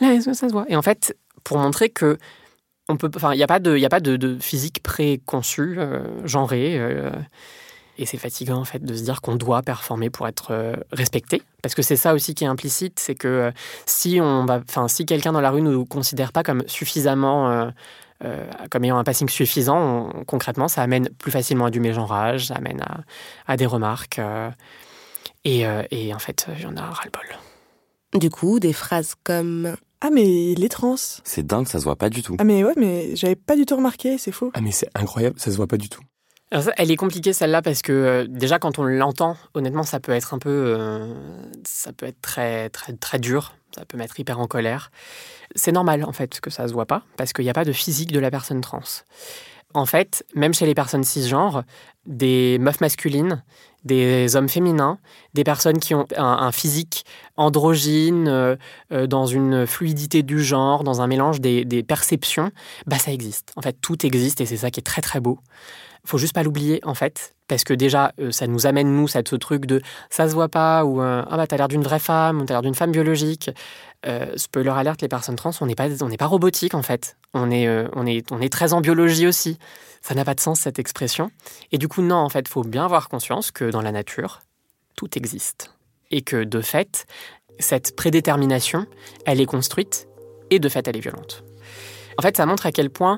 Là, est-ce que ça se voit? Et en fait, pour montrer que il n'y a pas de, il a pas de, physique préconçue, euh, genrée. Euh, et c'est fatigant en fait de se dire qu'on doit performer pour être respecté, parce que c'est ça aussi qui est implicite, c'est que si si quelqu'un dans la rue ne nous considère pas comme suffisamment comme ayant un passing suffisant, concrètement, ça amène plus facilement à du mégenrage, ça amène à, des remarques. Et, et, en fait, il y en a ras-le-bol. Du coup, des phrases comme ah mais il est trans. C'est dingue, ça se voit pas du tout. Ah mais ouais, mais j'avais pas du tout remarqué, c'est faux. Ah mais c'est incroyable, ça se voit pas du tout. elle est compliquée celle-là parce que euh, déjà quand on l'entend, honnêtement, ça peut être un peu, euh, ça peut être très très très dur. Ça peut mettre hyper en colère. C'est normal en fait que ça se voit pas parce qu'il n'y a pas de physique de la personne trans. En fait, même chez les personnes cisgenres, des meufs masculines, des hommes féminins, des personnes qui ont un, physique androgyne, euh, euh, dans une fluidité du genre, dans un mélange des, perceptions, bah ça existe. En fait, tout existe et c'est ça qui est très très beau. Faut juste pas l'oublier en fait, parce que déjà euh, ça nous amène nous cette ce truc de ça se voit pas ou ah bah t'as l'air d'une vraie femme ou t'as l'air d'une femme biologique. spoiler alerte, les personnes trans, on n'est pas on n'est pas robotique en fait. On est on est on est très en biologie aussi ça n'a pas de sens cette expression. Et du coup, non, en fait, faut bien avoir conscience que dans la nature, tout existe. Et que de fait, cette prédétermination, elle est construite et de fait, elle est violente. En fait, ça montre à quel point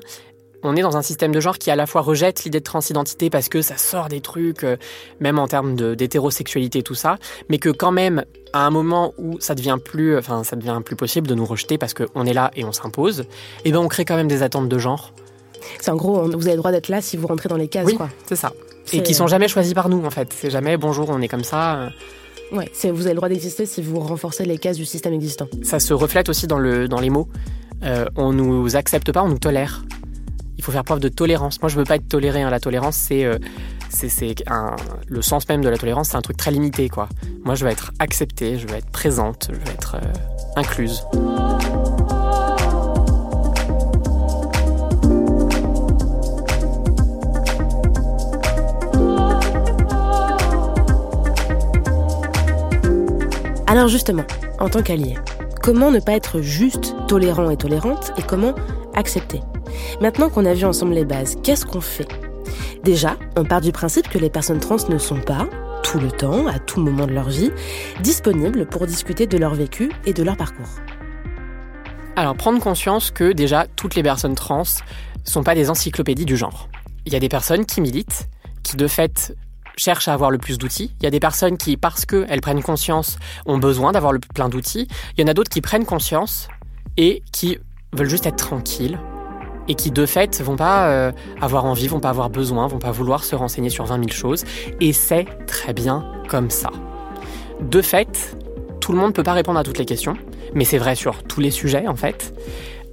on est dans un système de genre qui à la fois rejette l'idée de transidentité parce que ça sort des trucs, euh, même en termes d'hétérosexualité, tout ça, mais que quand même, à un moment où ça devient plus, enfin, ça devient plus possible de nous rejeter parce qu'on est là et on s'impose, et eh ben on crée quand même des attentes de genre c'est en gros, vous avez le droit d'être là si vous rentrez dans les cases. Oui, c'est ça. Et qui sont jamais choisis par nous, en fait. C'est jamais bonjour, on est comme ça. Ouais, vous avez le droit d'exister si vous renforcez les cases du système existant. Ça se reflète aussi dans, le, dans les mots. Euh, on nous accepte pas, on nous tolère. Il faut faire preuve de tolérance. Moi, je veux pas être toléré. Hein. La tolérance, c'est euh, le sens même de la tolérance, c'est un truc très limité, quoi. Moi, je veux être acceptée, je veux être présente, je veux être euh, incluse. Alors justement, en tant qu'allié, comment ne pas être juste tolérant et tolérante et comment accepter Maintenant qu'on a vu ensemble les bases, qu'est-ce qu'on fait? Déjà, on part du principe que les personnes trans ne sont pas, tout le temps, à tout moment de leur vie, disponibles pour discuter de leur vécu et de leur parcours. Alors, prendre conscience que déjà, toutes les personnes trans sont pas des encyclopédies du genre. Il y a des personnes qui militent, qui de fait cherchent à avoir le plus d'outils. Il y a des personnes qui, parce qu'elles prennent conscience, ont besoin d'avoir le plein d'outils. Il y en a d'autres qui prennent conscience et qui veulent juste être tranquilles et qui de fait vont pas euh, avoir envie, vont pas avoir besoin, vont pas vouloir se renseigner sur 20 000 choses. Et c'est très bien comme ça. De fait, tout le monde ne peut pas répondre à toutes les questions, mais c'est vrai sur tous les sujets en fait.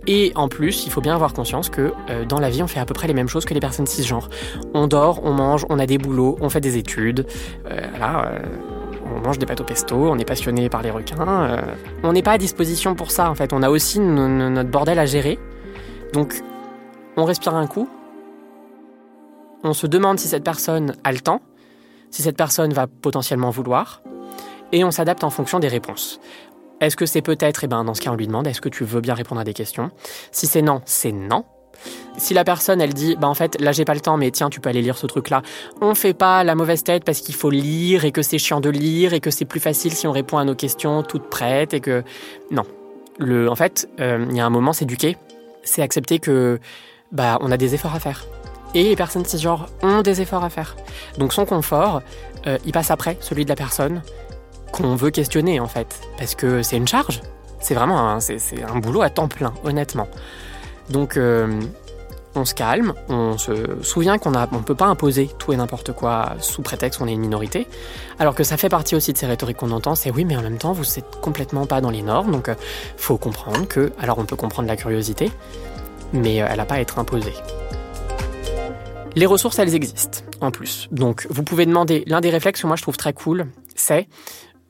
Et en plus, il faut bien avoir conscience que euh, dans la vie, on fait à peu près les mêmes choses que les personnes cisgenres. On dort, on mange, on a des boulots, on fait des études. Euh, on mange des pâtes au pesto, on est passionné par les requins. on n'est pas à disposition pour ça, en fait. On a aussi notre bordel à gérer. Donc, on respire un coup. On se demande si cette personne a le temps, si cette personne va potentiellement vouloir. Et on s'adapte en fonction des réponses. Est-ce que c'est peut-être, eh ben dans ce cas on lui demande, est-ce que tu veux bien répondre à des questions? Si c'est non, c'est non. Si la personne elle dit bah en fait là j'ai pas le temps mais tiens tu peux aller lire ce truc là, on fait pas la mauvaise tête parce qu'il faut lire et que c'est chiant de lire et que c'est plus facile si on répond à nos questions toutes prêtes et que non. Le en fait euh, il y a un moment s'éduquer, c'est accepter que bah on a des efforts à faire. Et les personnes cisgenres ont des efforts à faire. Donc son confort, euh, il passe après celui de la personne qu'on veut questionner en fait, parce que c'est une charge. C'est vraiment c'est, un boulot à temps plein, honnêtement. Donc euh, on se calme, on se souvient qu'on ne peut pas imposer tout et n'importe quoi sous prétexte qu'on est une minorité, alors que ça fait partie aussi de ces rhétoriques qu'on entend, c'est oui mais en même temps vous n'êtes complètement pas dans les normes, donc euh, faut comprendre que, alors on peut comprendre la curiosité, mais euh, elle n'a pas à être imposée. Les ressources, elles existent, en plus. Donc, vous pouvez demander, l'un des réflexes que moi je trouve très cool, c'est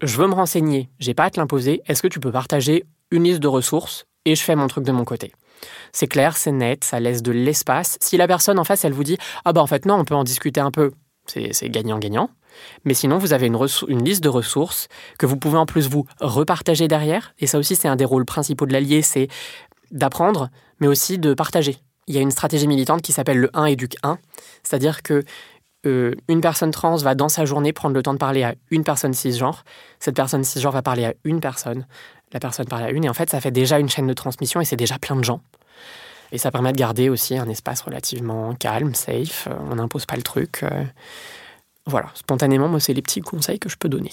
je veux me renseigner, j'ai pas à te l'imposer, est-ce que tu peux partager une liste de ressources et je fais mon truc de mon côté? C'est clair, c'est net, ça laisse de l'espace. Si la personne en face, elle vous dit Ah bah en fait non, on peut en discuter un peu, c'est gagnant-gagnant. Mais sinon, vous avez une, liste de ressources que vous pouvez en plus vous repartager derrière. Et ça aussi, c'est un des rôles principaux de l'allié, c'est d'apprendre, mais aussi de partager. Il y a une stratégie militante qui s'appelle le 1 éduque 1, c'est-à-dire que euh, une personne trans va dans sa journée prendre le temps de parler à une personne cisgenre. Cette personne cisgenre va parler à une personne. La personne parle à une. Et en fait, ça fait déjà une chaîne de transmission et c'est déjà plein de gens. Et ça permet de garder aussi un espace relativement calme, safe. On n'impose pas le truc. Voilà, spontanément, moi, c'est les petits conseils que je peux donner.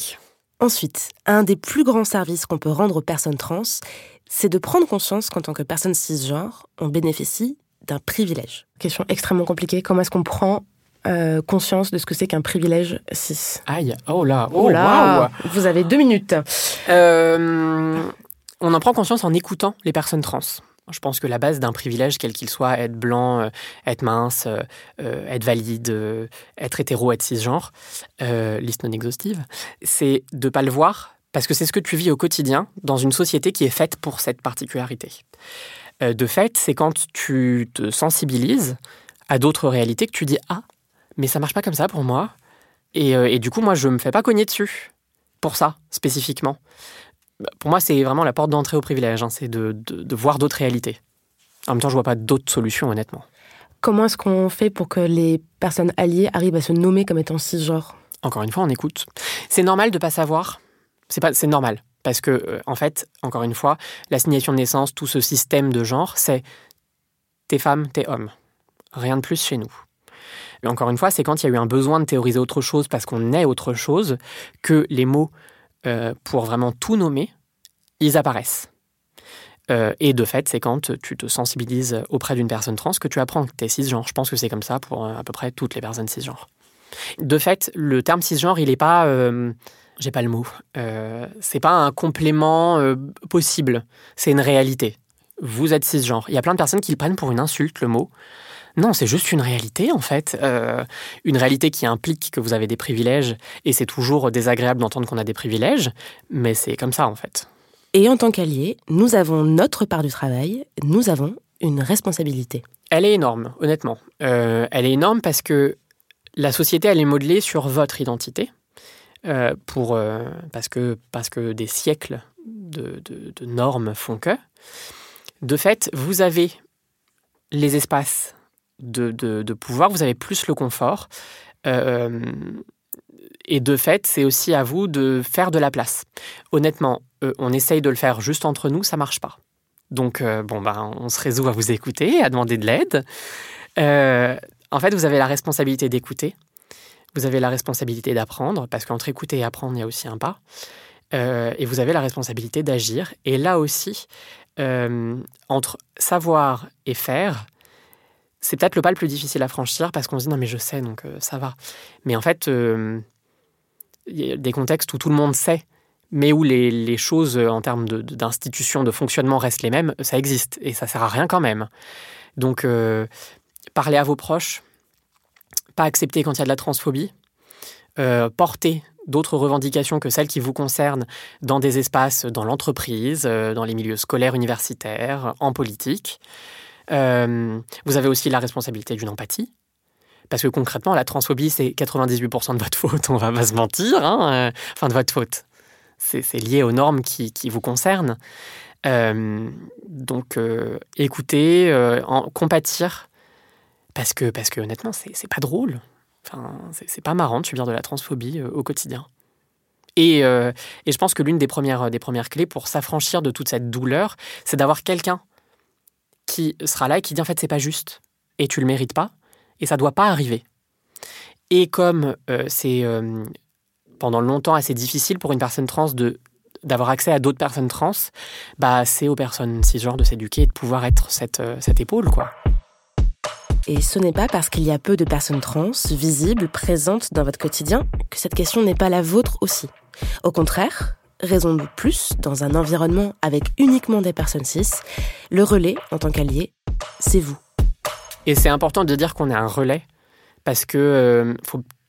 Ensuite, un des plus grands services qu'on peut rendre aux personnes trans, c'est de prendre conscience qu'en tant que personne cisgenre, on bénéficie d'un privilège. Question extrêmement compliquée. Comment est-ce qu'on prend euh, conscience de ce que c'est qu'un privilège cis Aïe, oh là, oh, là, vous avez deux minutes. Euh, on en prend conscience en écoutant les personnes trans. Je pense que la base d'un privilège, quel qu'il soit, être blanc, euh, être mince, euh, être valide, être hétéro, être cisgenre, liste non exhaustive, c'est de ne pas le voir parce que c'est ce que tu vis au quotidien dans une société qui est faite pour cette particularité. de fait, c'est quand tu te sensibilises à d'autres réalités que tu dis Ah, mais ça marche pas comme ça pour moi. Et, et du coup, moi, je me fais pas cogner dessus pour ça, spécifiquement. Bah, pour moi, c'est vraiment la porte d'entrée au privilège, hein, c'est de, voir d'autres réalités. En même temps, je vois pas d'autres solutions, honnêtement. Comment est-ce qu'on fait pour que les personnes alliées arrivent à se nommer comme étant cisgenres? Encore une fois, on écoute. C'est normal de pas savoir. C'est pas, c'est normal parce que euh, en fait, encore une fois, l'assignation de naissance, tout ce système de genre, c'est t'es femme, t'es homme. Rien de plus chez nous. Mais encore une fois, c'est quand il y a eu un besoin de théoriser autre chose parce qu'on est autre chose que les mots euh, pour vraiment tout nommer, ils apparaissent. Euh, et de fait, c'est quand tu te sensibilises auprès d'une personne trans que tu apprends que tu es cisgenre. Je pense que c'est comme ça pour euh, à peu près toutes les personnes cisgenres. De fait, le terme cisgenre, il n'est pas. J'ai pas le mot. c'est pas un complément possible. C'est une réalité. Vous êtes cisgenre. Il y a plein de personnes qui le prennent pour une insulte, le mot. Non, c'est juste une réalité en fait. Euh, une réalité qui implique que vous avez des privilèges et c'est toujours désagréable d'entendre qu'on a des privilèges, mais c'est comme ça en fait. Et en tant qu'alliés, nous avons notre part du travail, nous avons une responsabilité. Elle est énorme, honnêtement. Euh, elle est énorme parce que la société, elle est modelée sur votre identité. Euh, pour, parce, que, parce que des siècles de, de normes font que. De fait, vous avez les espaces de, pouvoir, vous avez plus le confort. Euh, et de fait, c'est aussi à vous de faire de la place. Honnêtement, euh, on essaye de le faire juste entre nous, ça marche pas. Donc, euh, bon, ben, on se résout à vous écouter, à demander de l'aide. en fait, vous avez la responsabilité d'écouter. Vous avez la responsabilité d'apprendre, parce qu'entre écouter et apprendre, il y a aussi un pas. et vous avez la responsabilité d'agir. Et là aussi, entre savoir et faire, c'est peut-être le pas le plus difficile à franchir parce qu'on se dit non mais je sais donc euh, ça va. Mais en fait, euh, il y a des contextes où tout le monde sait, mais où les, choses euh, en termes d'institutions, de, fonctionnement restent les mêmes, ça existe et ça sert à rien quand même. Donc parler à vos proches, pas accepter quand il y a de la transphobie, porter d'autres revendications que celles qui vous concernent dans des espaces, dans l'entreprise, dans les milieux scolaires, universitaires, en politique. Euh, vous avez aussi la responsabilité d'une empathie. Parce que concrètement, la transphobie, c'est 98% de votre faute, (laughs) on va pas se mentir. Hein, euh, enfin, de votre faute. C'est lié aux normes qui, vous concernent. Euh, donc, écoutez, en, compatir, parce que, parce que honnêtement, c'est pas drôle. Enfin, c'est pas marrant de subir de la transphobie au quotidien. Et, et, je pense que l'une des premières, des premières clés pour s'affranchir de toute cette douleur, c'est d'avoir quelqu'un qui sera là et qui dit en fait c'est pas juste et tu le mérites pas et ça doit pas arriver. Et comme euh, c'est euh, pendant longtemps assez difficile pour une personne trans de d'avoir accès à d'autres personnes trans, bah c'est aux personnes cisgenres de s'éduquer et de pouvoir être cette, euh, cette épaule quoi. Et ce n'est pas parce qu'il y a peu de personnes trans visibles, présentes dans votre quotidien, que cette question n'est pas la vôtre aussi. Au contraire, raison de plus dans un environnement avec uniquement des personnes cis, le relais en tant qu'allié, c'est vous. Et c'est important de dire qu'on est un relais parce que euh,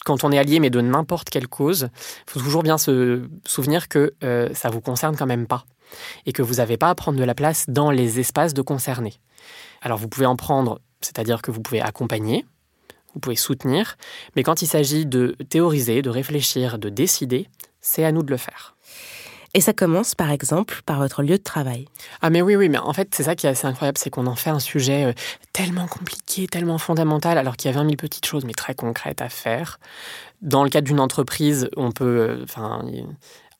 quand on est allié, mais de n'importe quelle cause, il faut toujours bien se souvenir que euh, ça vous concerne quand même pas et que vous n'avez pas à prendre de la place dans les espaces de concernés. Alors vous pouvez en prendre, c'est-à-dire que vous pouvez accompagner, vous pouvez soutenir, mais quand il s'agit de théoriser, de réfléchir, de décider, c'est à nous de le faire. Et ça commence par exemple par votre lieu de travail. Ah mais oui, oui, mais en fait c'est ça qui est assez incroyable, c'est qu'on en fait un sujet euh, tellement compliqué, tellement fondamental, alors qu'il y a 20 000 petites choses mais très concrètes à faire. Dans le cadre d'une entreprise, on peut, euh,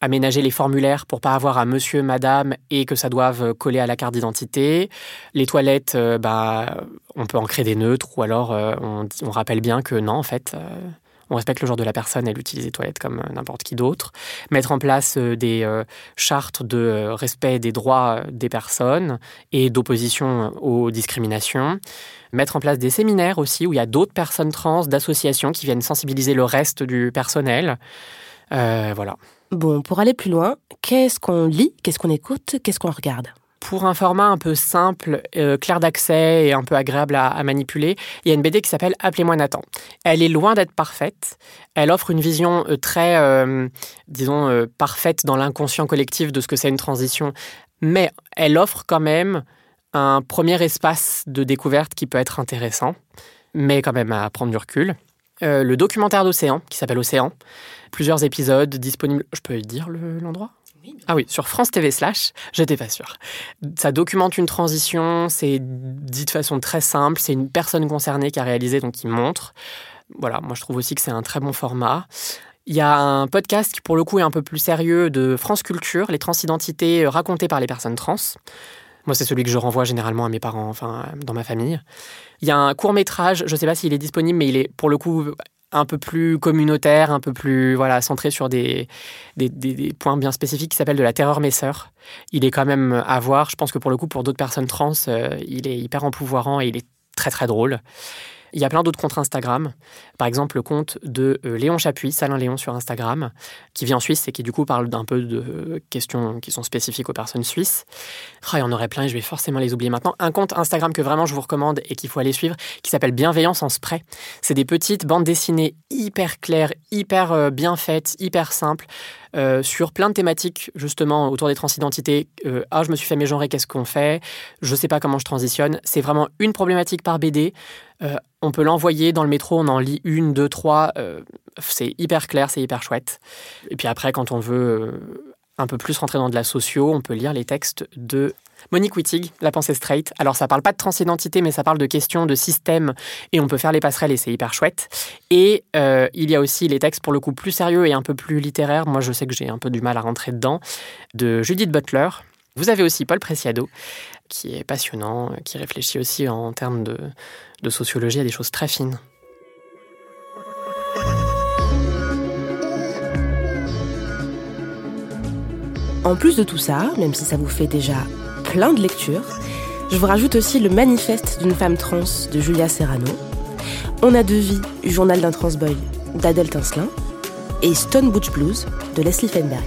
aménager les formulaires pour pas avoir à monsieur, madame et que ça doive coller à la carte d'identité. Les toilettes, euh, bah, on peut en créer des neutres ou alors euh, on, rappelle bien que non, en fait, euh, on respecte le genre de la personne, elle utilise les toilettes comme n'importe qui d'autre. Mettre en place des chartes de respect des droits des personnes et d'opposition aux discriminations. Mettre en place des séminaires aussi où il y a d'autres personnes trans, d'associations qui viennent sensibiliser le reste du personnel. voilà. Bon, pour aller plus loin, qu'est-ce qu'on lit, qu'est-ce qu'on écoute, qu'est-ce qu'on regarde? Pour un format un peu simple, euh, clair d'accès et un peu agréable à, manipuler, il y a une BD qui s'appelle Appelez-moi Nathan. Elle est loin d'être parfaite. Elle offre une vision euh, très, euh, disons, parfaite dans l'inconscient collectif de ce que c'est une transition. Mais elle offre quand même un premier espace de découverte qui peut être intéressant, mais quand même à prendre du recul. le documentaire d'Océan, qui s'appelle Océan, plusieurs épisodes disponibles. Je peux dire l'endroit? Ah oui, sur France TV slash, j'étais pas sûre. Ça documente une transition, c'est dit de façon très simple, c'est une personne concernée qui a réalisé, donc qui montre. Voilà, moi je trouve aussi que c'est un très bon format. Il y a un podcast qui pour le coup est un peu plus sérieux de France Culture, les transidentités racontées par les personnes trans. Moi, c'est celui que je renvoie généralement à mes parents, enfin, dans ma famille. Il y a un court métrage, je ne sais pas s'il est disponible, mais il est pour le coup un peu plus communautaire, un peu plus voilà centré sur des, des, points bien spécifiques qui s'appelle de la terreur mes sœurs. Il est quand même à voir. Je pense que pour le coup, pour d'autres personnes trans, euh, il est hyper empouvoirant et il est très très drôle. Il y a plein d'autres comptes Instagram. Par exemple, le compte de euh, Léon Chapuis, Salin Léon sur Instagram, qui vit en Suisse et qui du coup parle d'un peu de questions qui sont spécifiques aux personnes suisses. Ah, il y en aurait plein et je vais forcément les oublier maintenant. Un compte Instagram que vraiment je vous recommande et qu'il faut aller suivre, qui s'appelle Bienveillance en spray. C'est des petites bandes dessinées hyper claires, hyper euh, bien faites, hyper simples. Euh, sur plein de thématiques justement autour des transidentités. ah, je me suis fait mégenrer, qu'est-ce qu'on fait? Je sais pas comment je transitionne. C'est vraiment une problématique par BD. Euh, on peut l'envoyer dans le métro, on en lit une, deux, trois. Euh, c'est hyper clair, c'est hyper chouette. Et puis après, quand on veut euh, un peu plus rentrer dans de la socio, on peut lire les textes de Monique Wittig, La pensée straight. Alors ça parle pas de transidentité, mais ça parle de questions de système et on peut faire les passerelles et c'est hyper chouette. Et il y a aussi les textes pour le coup plus sérieux et un peu plus littéraires. Moi je sais que j'ai un peu du mal à rentrer dedans. De Judith Butler. Vous avez aussi Paul Preciado qui est passionnant, qui réfléchit aussi en termes de sociologie à des choses très fines. En plus de tout ça, même si ça vous fait déjà plein de lectures, je vous rajoute aussi le manifeste d'une femme trans de Julia Serrano, On a deux vies, journal d'un transboy d'Adèle Tincelin, et Stone Butch Blues de Leslie Feinberg.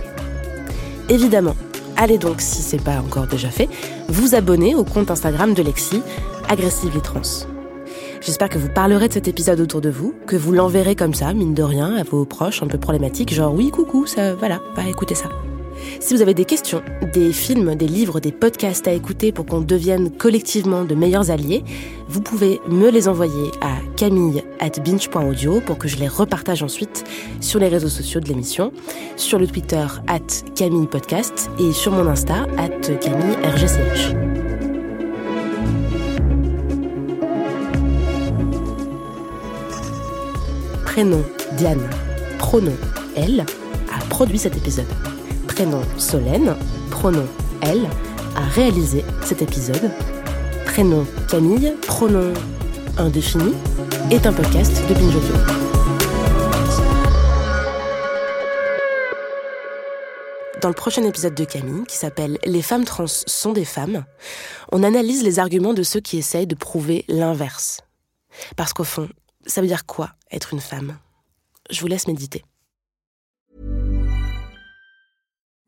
Évidemment, allez donc, si c'est pas encore déjà fait, vous abonner au compte Instagram de Lexi, Aggressively Trans. J'espère que vous parlerez de cet épisode autour de vous, que vous l'enverrez comme ça, mine de rien, à vos proches un peu problématiques, genre oui, coucou, ça, voilà, va écouter ça. Si vous avez des questions, des films, des livres, des podcasts à écouter pour qu'on devienne collectivement de meilleurs alliés, vous pouvez me les envoyer à camille at binge.audio pour que je les repartage ensuite sur les réseaux sociaux de l'émission, sur le Twitter at Camille Podcast et sur mon Insta at Camille RGCH. Prénom Diane, pronom elle, a produit cet épisode prénom Solène, pronom elle, a réalisé cet épisode. Prénom Camille, pronom indéfini, est un podcast de Binge Dans le prochain épisode de Camille, qui s'appelle Les femmes trans sont des femmes, on analyse les arguments de ceux qui essayent de prouver l'inverse. Parce qu'au fond, ça veut dire quoi être une femme? Je vous laisse méditer.